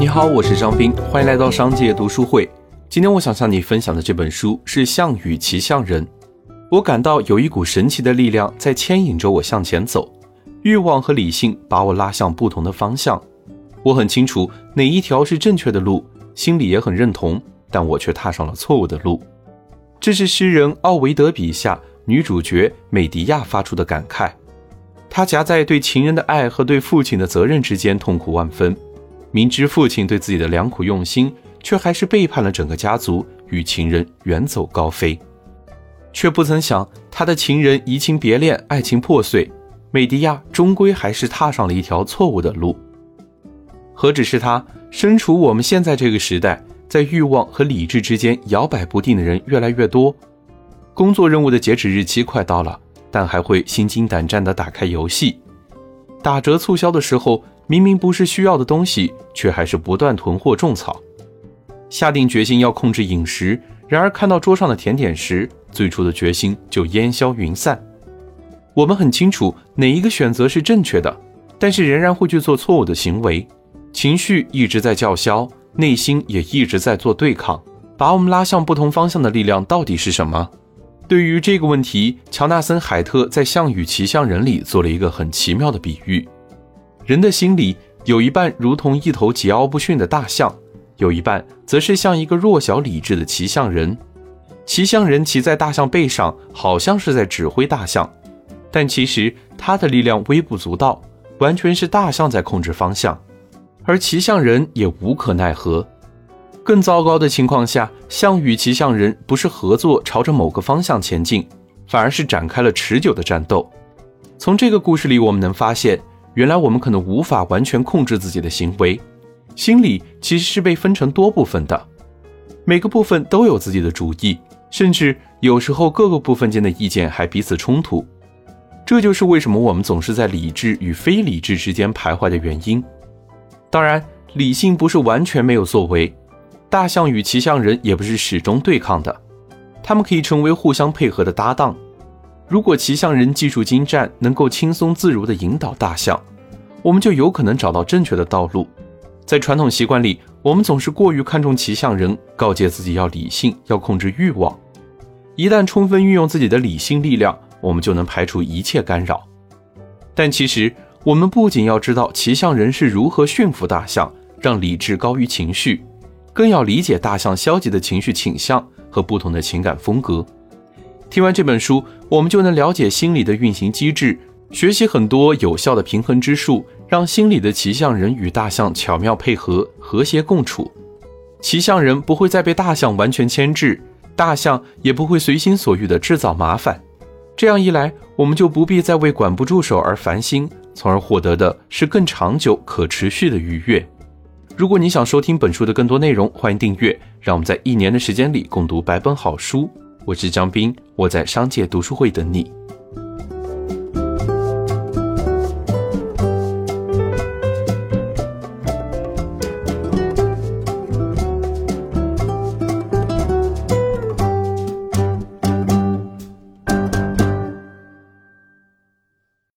你好，我是张斌，欢迎来到商界读书会。今天我想向你分享的这本书是《项羽骑象人》。我感到有一股神奇的力量在牵引着我向前走，欲望和理性把我拉向不同的方向。我很清楚哪一条是正确的路，心里也很认同，但我却踏上了错误的路。这是诗人奥维德笔下女主角美狄亚发出的感慨。她夹在对情人的爱和对父亲的责任之间，痛苦万分。明知父亲对自己的良苦用心，却还是背叛了整个家族，与情人远走高飞。却不曾想，他的情人移情别恋，爱情破碎，美狄亚终归还是踏上了一条错误的路。何止是他，身处我们现在这个时代，在欲望和理智之间摇摆不定的人越来越多。工作任务的截止日期快到了，但还会心惊胆战地打开游戏。打折促销的时候。明明不是需要的东西，却还是不断囤货种草。下定决心要控制饮食，然而看到桌上的甜点时，最初的决心就烟消云散。我们很清楚哪一个选择是正确的，但是仍然会去做错误的行为。情绪一直在叫嚣，内心也一直在做对抗。把我们拉向不同方向的力量到底是什么？对于这个问题，乔纳森·海特在《项羽骑象人》里做了一个很奇妙的比喻。人的心里有一半如同一头桀骜不驯的大象，有一半则是像一个弱小理智的骑象人。骑象人骑在大象背上，好像是在指挥大象，但其实他的力量微不足道，完全是大象在控制方向，而骑象人也无可奈何。更糟糕的情况下，象与骑象人不是合作朝着某个方向前进，反而是展开了持久的战斗。从这个故事里，我们能发现。原来我们可能无法完全控制自己的行为，心理其实是被分成多部分的，每个部分都有自己的主意，甚至有时候各个部分间的意见还彼此冲突。这就是为什么我们总是在理智与非理智之间徘徊的原因。当然，理性不是完全没有作为，大象与骑象人也不是始终对抗的，他们可以成为互相配合的搭档。如果骑象人技术精湛，能够轻松自如地引导大象，我们就有可能找到正确的道路。在传统习惯里，我们总是过于看重骑象人，告诫自己要理性，要控制欲望。一旦充分运用自己的理性力量，我们就能排除一切干扰。但其实，我们不仅要知道骑象人是如何驯服大象，让理智高于情绪，更要理解大象消极的情绪倾向和不同的情感风格。听完这本书，我们就能了解心理的运行机制，学习很多有效的平衡之术，让心理的骑象人与大象巧妙配合，和谐共处。骑象人不会再被大象完全牵制，大象也不会随心所欲地制造麻烦。这样一来，我们就不必再为管不住手而烦心，从而获得的是更长久、可持续的愉悦。如果你想收听本书的更多内容，欢迎订阅，让我们在一年的时间里共读百本好书。我是张斌，我在商界读书会等你。